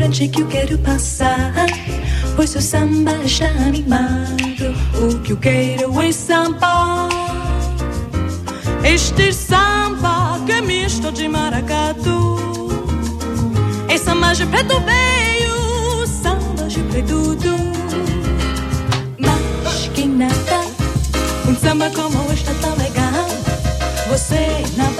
Frente que eu quero passar. Pois o samba está animado. O que eu quero é samba. Este samba que é misto de maracatu. É samba de preto veio, samba de preto Mas que nada, um samba como este tão legal. Você não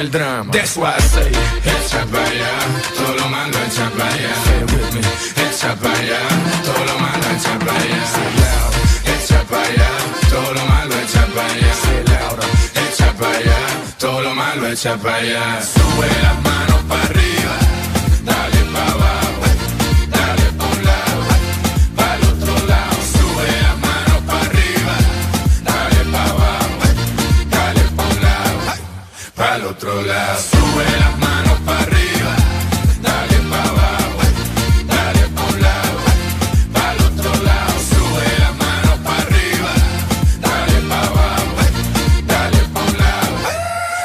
el drama. That's why I say, echa para allá, todo lo malo echa para allá. Echa para allá, todo lo malo echa para allá. Echa para allá, todo lo malo echa para allá. Echa para allá, todo lo malo echa para allá. Sube las manos para arriba, otro lado. Sube las manos para arriba, dale para abajo, dale para un lado, para otro lado. Sube las manos para arriba, dale para abajo, dale para un lado,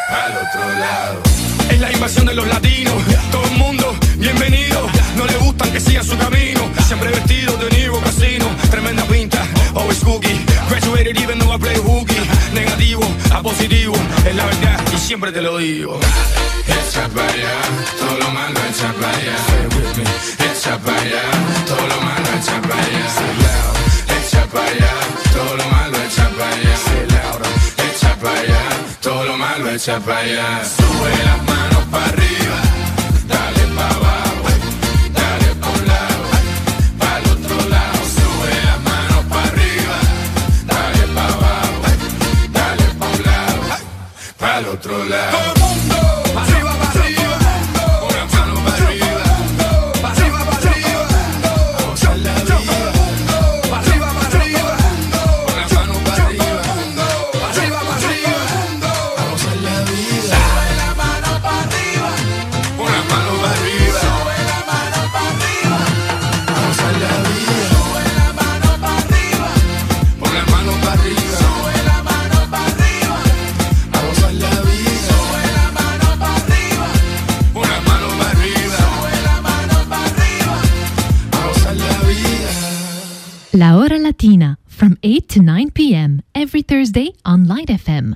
para otro lado. Es la invasión de los latinos, todo el mundo bienvenido. No le gustan que sigan su camino, siempre vestido de Nivo Casino, tremenda pinta, always cookie. Graduated even though I play hooky, negativo a positivo, es la verdad siempre te lo digo. Echa para allá, todo lo malo echa para allá. Echa para allá, todo lo malo echa para allá. Echa para allá, todo lo malo echa para allá. Echa para allá, todo lo malo echa para allá. Sube las manos para arriba loud. 8 to 9 p.m. every Thursday on Light FM.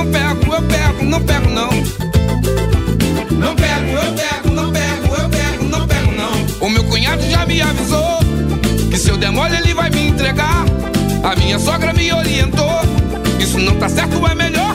Não pego, eu pego, não pego, não. Não pego, eu pego, não pego, eu pego, não pego, não. O meu cunhado já me avisou que se eu der mole ele vai me entregar. A minha sogra me orientou. Isso não tá certo, é melhor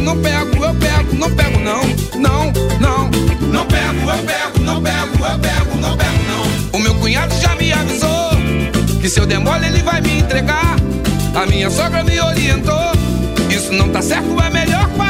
não pego, eu pego, não pego não, não, não. Não pego, eu pego, não pego, eu pego, não pego não. O meu cunhado já me avisou que se eu demole ele vai me entregar. A minha sogra me orientou, isso não tá certo, é melhor parar.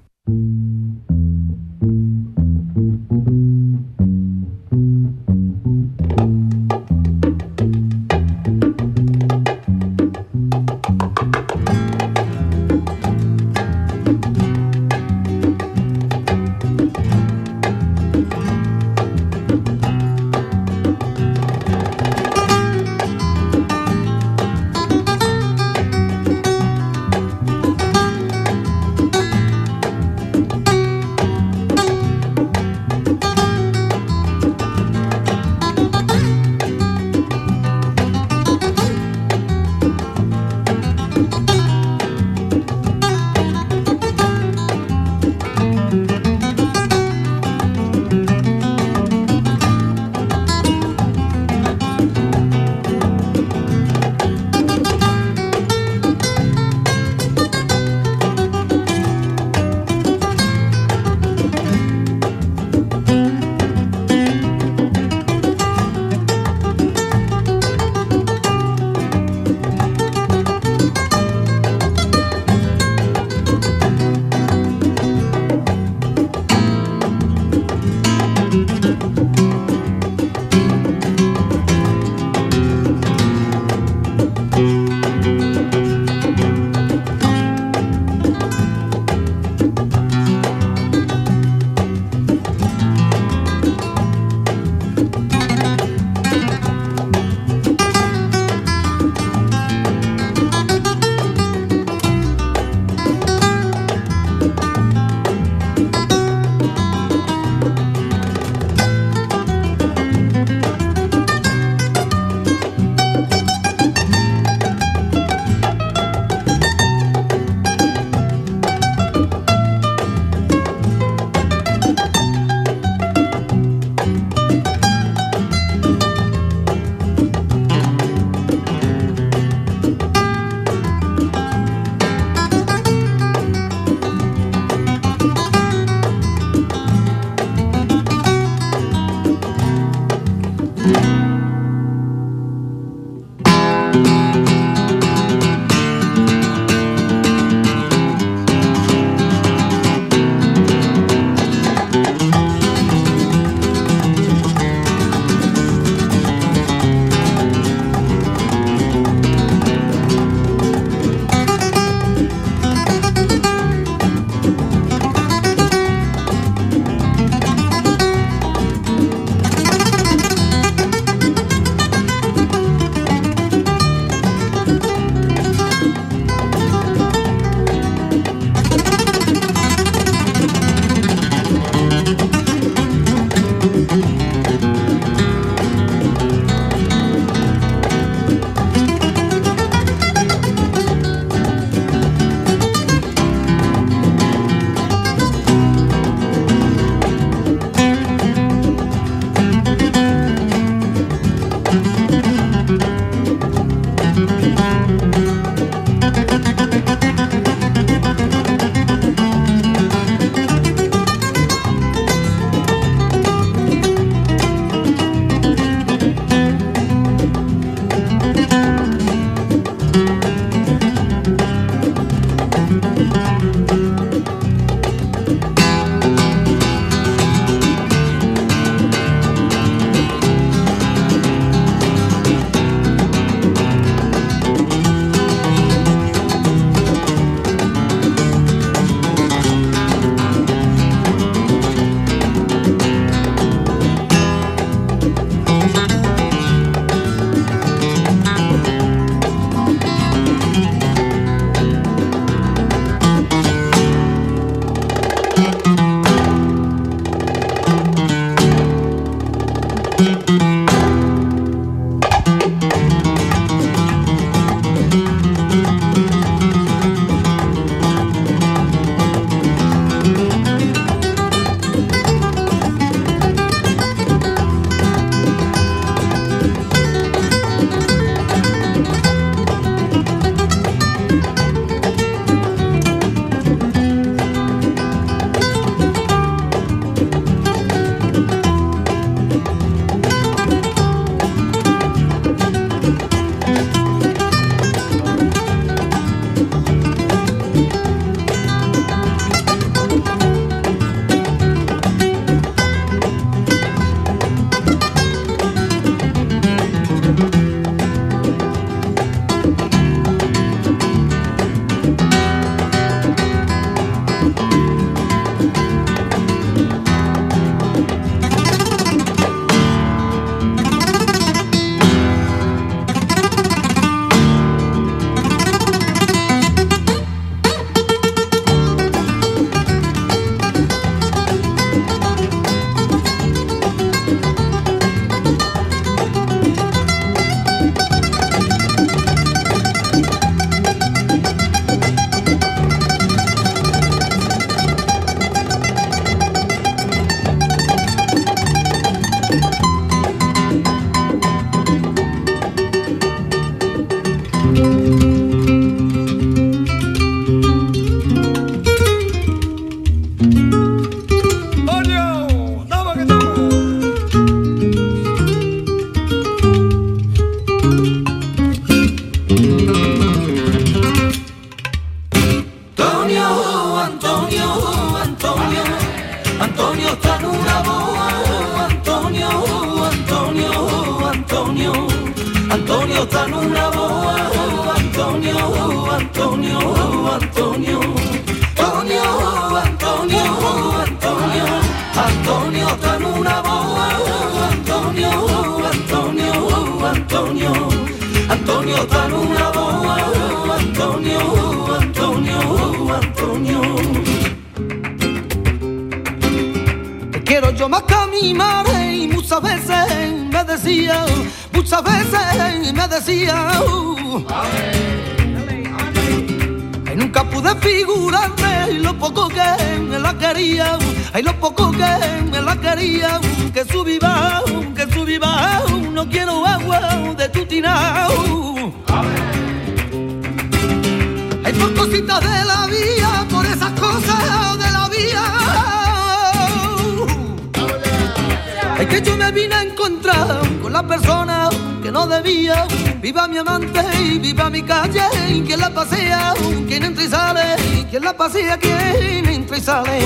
Mi calle. Quien la pasea, quien entra y sale. Quien la pasea, quien entra y sale.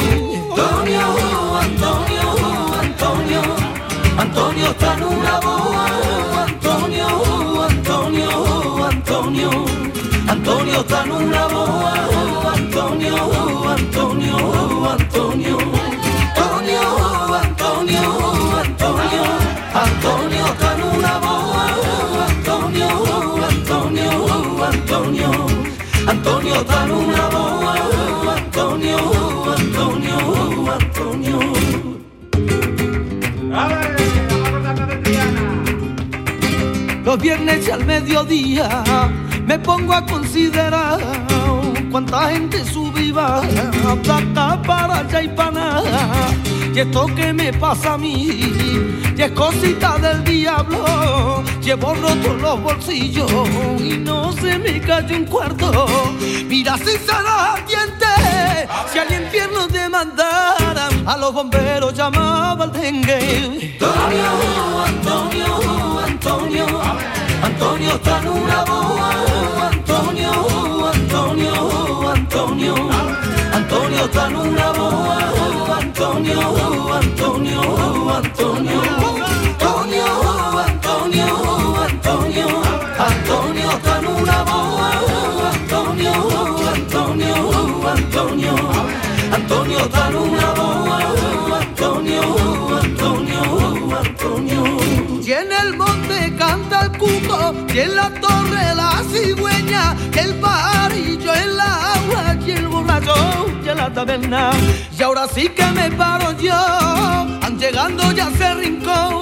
Antonio, Antonio, Antonio. Antonio está en una boa. Antonio, Antonio, Antonio. Antonio está en una boa. Antonio, Antonio, Antonio. En una boa. Antonio, Antonio, Antonio. Los viernes al mediodía me pongo a considerar cuánta gente sube y plata para allá y para nada. Y esto que me pasa a mí, y es cosita del diablo. Llevo rotos los bolsillos y no se me cae un cuarto. Mira si será ardiente, si al infierno te mandaran, a los bomberos llamaba al dengue. Antonio, Antonio, Antonio, Antonio está en una boa. Antonio, Antonio, Antonio, Antonio está en una boa. Antonio, Antonio, Antonio, Antonio, Antonio, Antonio, Antonio está en una boa. Antonio, Antonio, Antonio, Antonio está en una boa. Antonio, Antonio, Antonio. Y en el monte canta el cuco, y en la torre la cigüeña, el pajarillo y en la taberna. Y ahora sí que me paro yo, han llegando ya a ese rincón.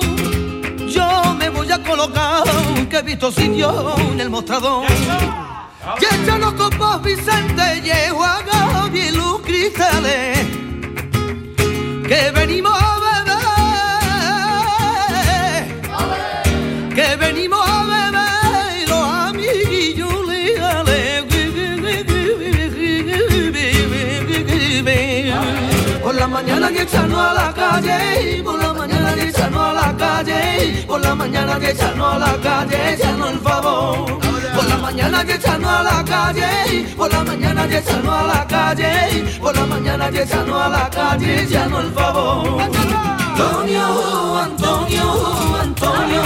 Yo me voy a colocar, que he visto sitio en el mostrador. Y echan los copos Vicente, y Gaby y luz cristales, que venimos que echarnos a la calle, por la mañana que echarnos a la calle, por la mañana que echarnos a la calle, echarnos el favor. Por la mañana que echarnos a la calle, por la mañana que echarnos a la calle, por la mañana que echarnos a la calle, echarnos el favor. Antonio, Antonio, Antonio,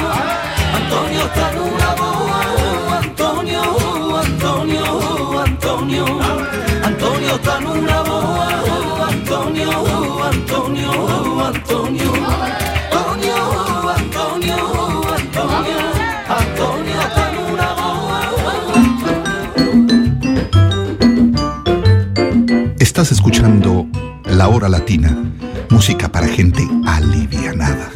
Antonio está en una boa. Antonio, Antonio, Antonio, Antonio está en una boa. Antonio, Antonio, Antonio, Antonio, Antonio, Antonio, Antonio está en una boa. Estás escuchando La Hora Latina, música para gente alivianada.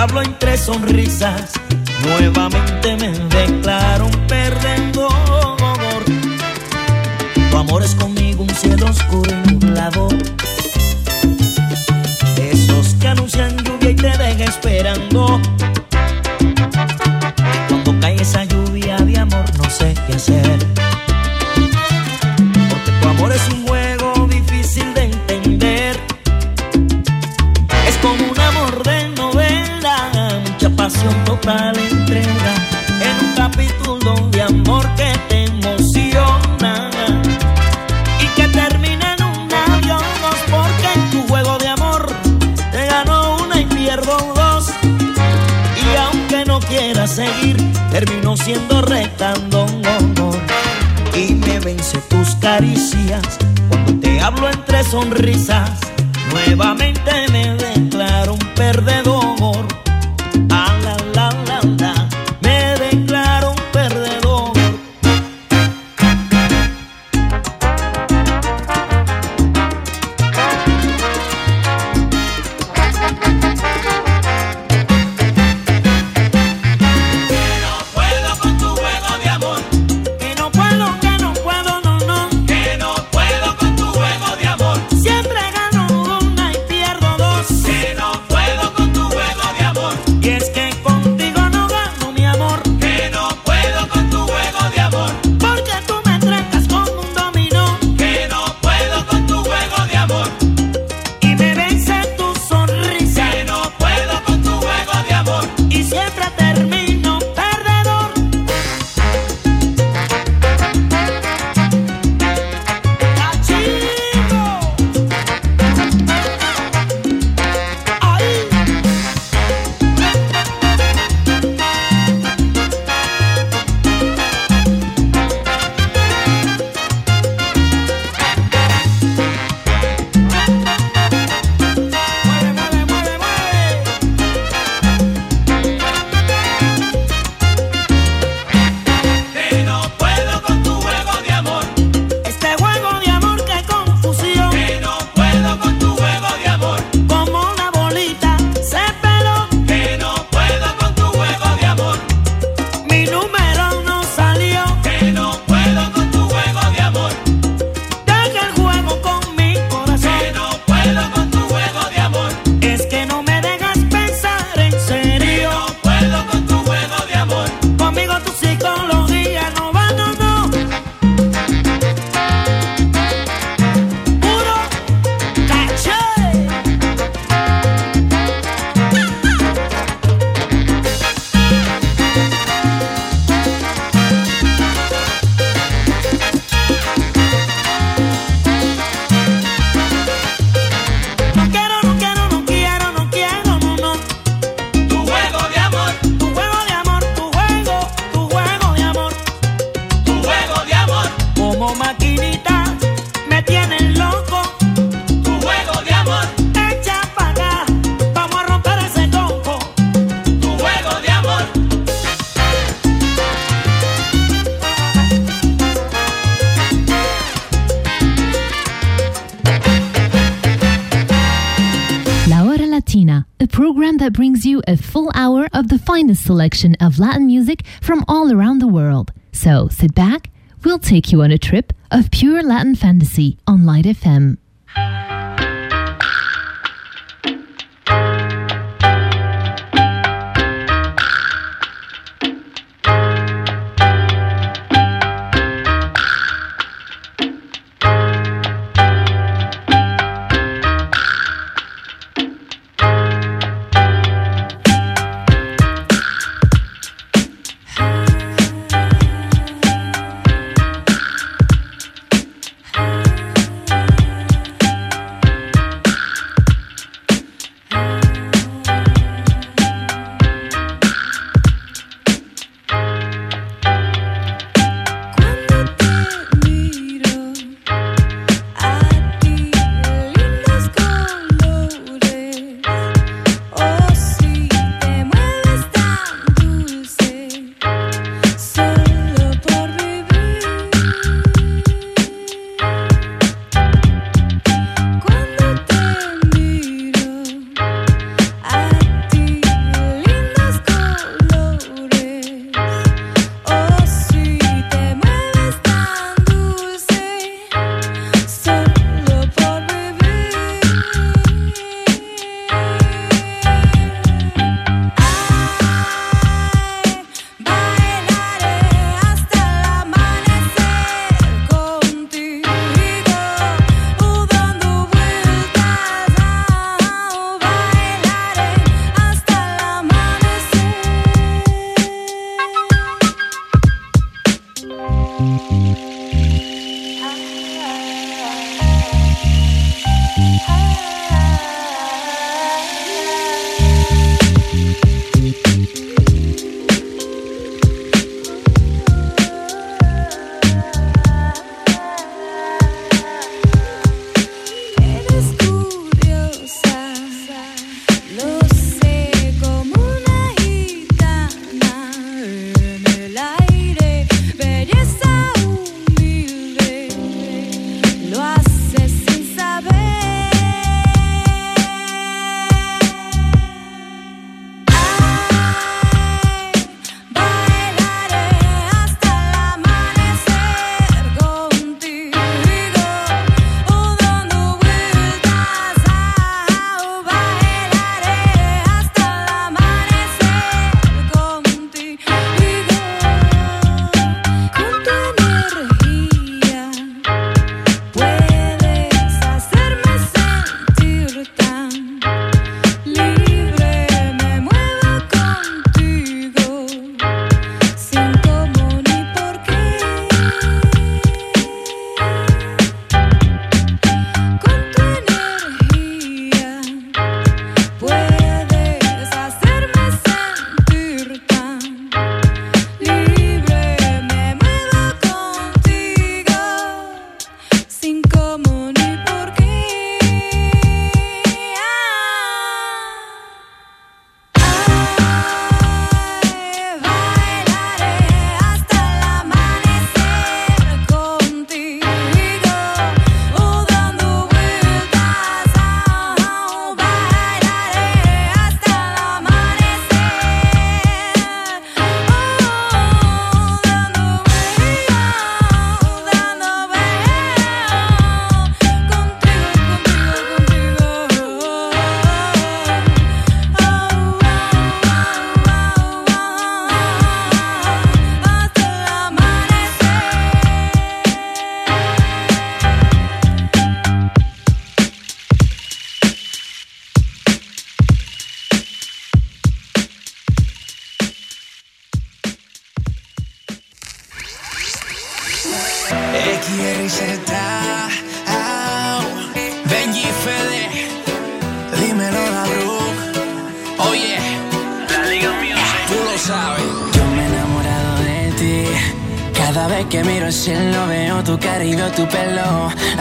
diablo entre sonrisas, nuevamente me declaro un perdedor. Tu amor es conmigo un cielo oscuro y nublado. Esos que anuncian lluvia y te dejan esperando. sonrisas nuevamente. music from all around the world. So sit back, we'll take you on a trip of pure Latin fantasy on Light FM.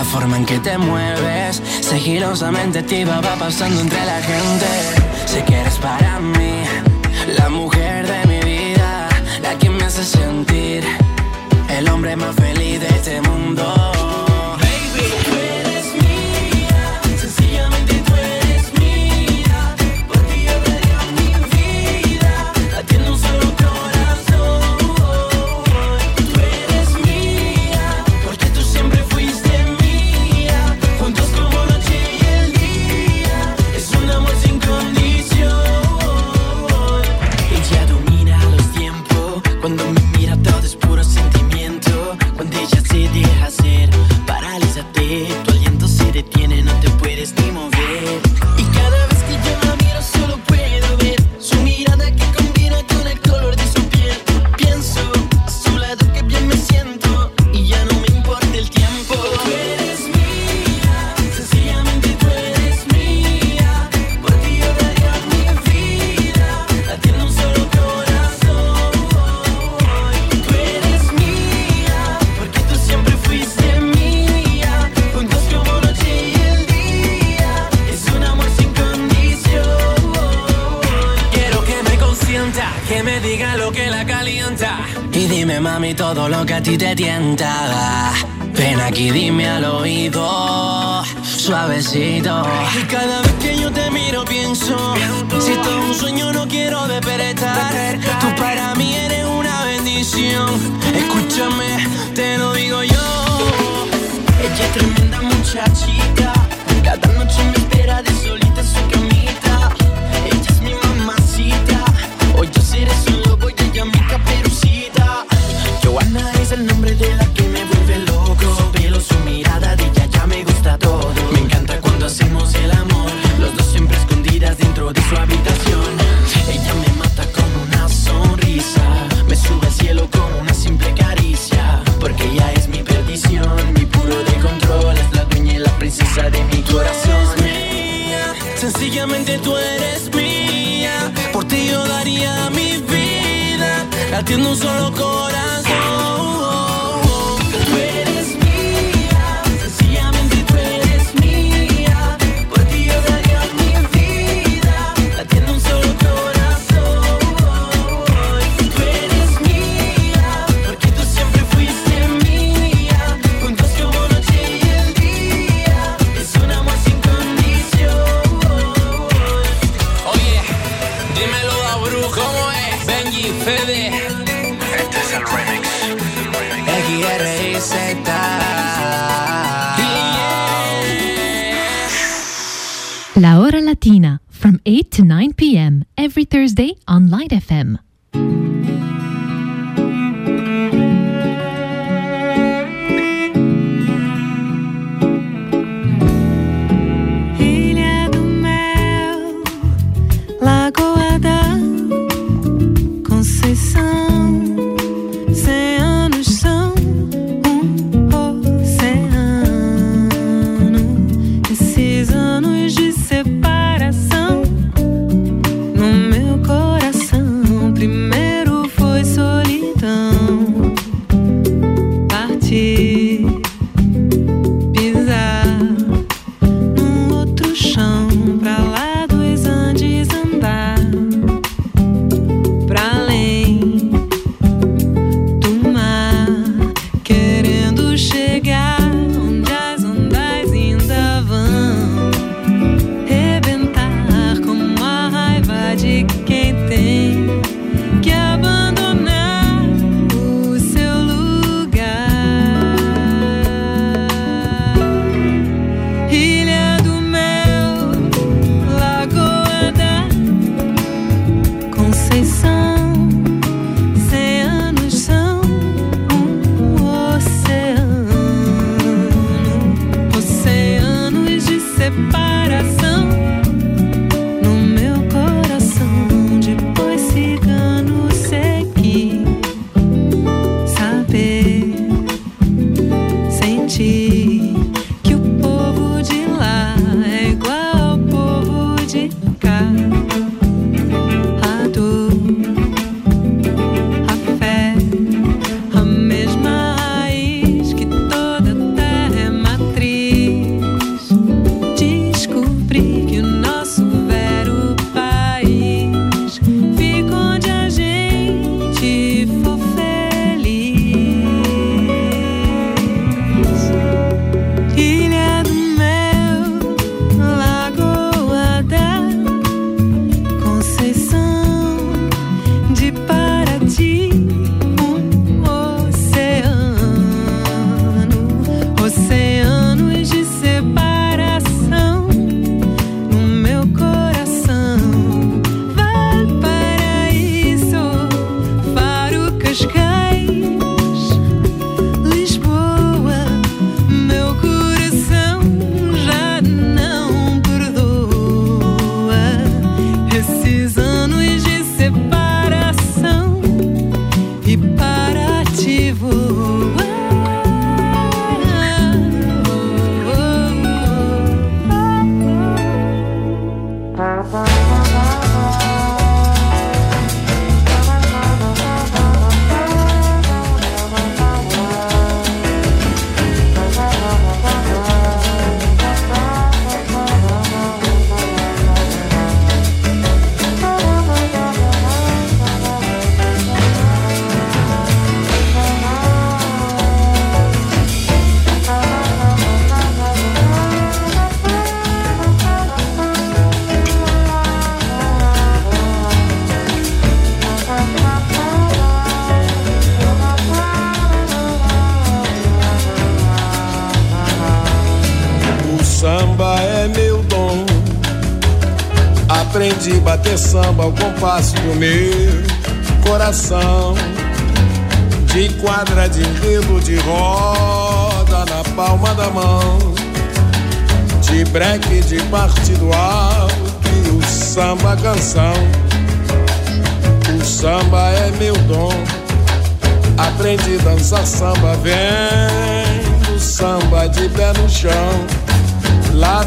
Forma en que te mueves, sigilosamente te va pasando entre la gente. Sé que eres para mí, la mujer de mi vida, la que me hace sentir el hombre más feliz de este mundo. Que me diga lo que la calienta. Y dime, mami, todo lo que a ti te tienta. Ven aquí, dime al oído, suavecito. Y cada vez que yo te miro pienso, si esto es un sueño no quiero despertar. Tú para mí eres una bendición. Escúchame, te lo digo yo. Ella es tremenda muchachita. Cada noche me espera de solita Joana es el nombre de la que me vuelve loco. Su pelo, su mirada, de ella ya me gusta todo. Me encanta cuando hacemos el amor. Los dos siempre escondidas dentro de su habitación. Ella me mata con una sonrisa. Me sube al cielo con una simple caricia. Porque ella es mi perdición, mi puro de control. Es la dueña y la princesa de mi corazón. mía, sencillamente tú eres mía. Por ti yo daría mi vida. Latiendo un solo corazón. From 8 to 9 p.m. every Thursday on Light FM.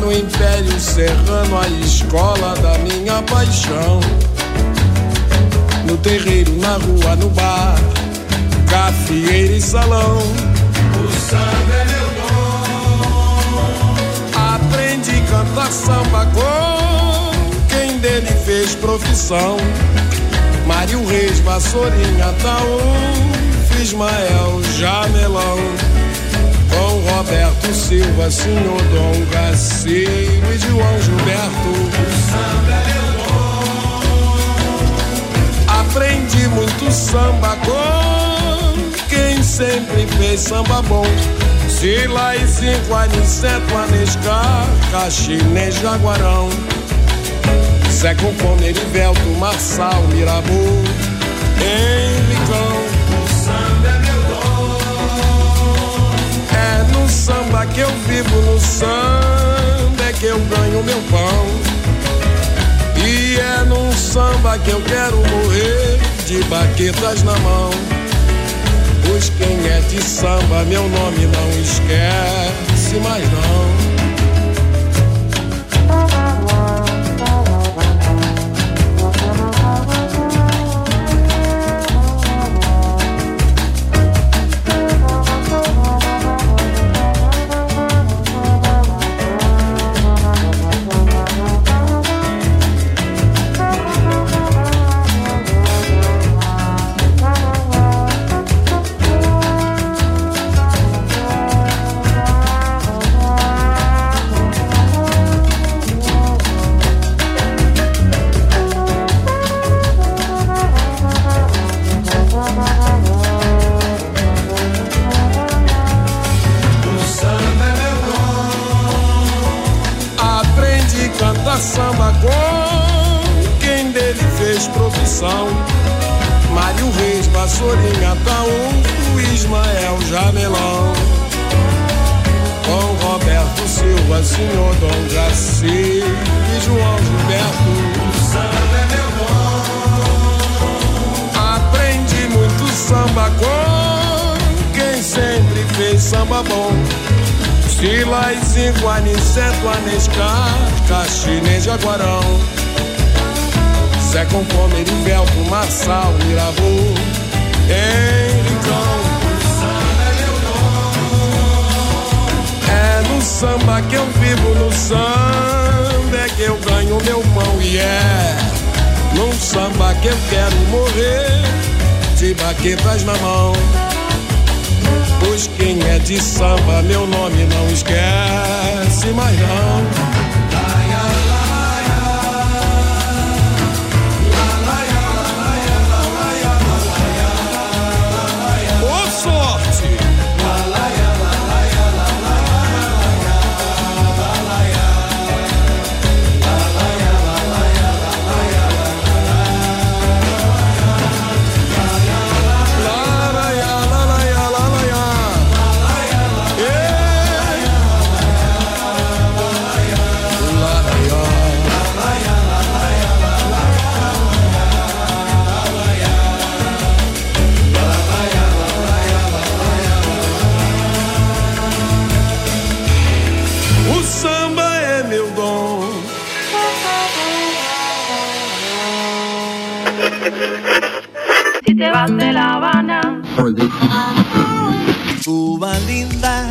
No Império Serrano, a escola da minha paixão. No terreiro, na rua, no bar, cafieira e salão. O samba é meu dom. Aprendi a cantar samba com quem dele fez profissão. Mário Reis, Vassourinha, Taú, Ismael, Jamelão. Com Roberto Silva, Senhor Dom Gaciro e João Gilberto. Aprendi muito samba com quem sempre fez samba bom. Sila e cinco, Aniceto, Anescar, Caxinês, Jaguarão. Zé com fome, Erivelto, Marçal, Mirabu, Henricão. Samba que eu vivo, no samba é que eu ganho meu pão. E é num samba que eu quero morrer de baquetas na mão. Pois quem é de samba, meu nome não esquece mais não. Samba com quem dele fez profissão. Mário Reis, Vassourinha, Taúfo, Ismael, Jamelão. Com Roberto Silva, Senhor Dom Jaci e João Gilberto. O samba é meu dom. Aprendi muito samba com quem sempre fez samba bom. Sila e cinco, Aniceto, Anescar, Caxinês, Jaguarão. Zé com fome, Erivelto, Marçal, Mirabu, Henricão. É no samba que eu vivo, no samba é que eu ganho meu pão e é num samba que eu quero morrer de baquetas na mão. Quem é de samba, meu nome não esquece mais não. Si te vas de La Habana, Cuba linda.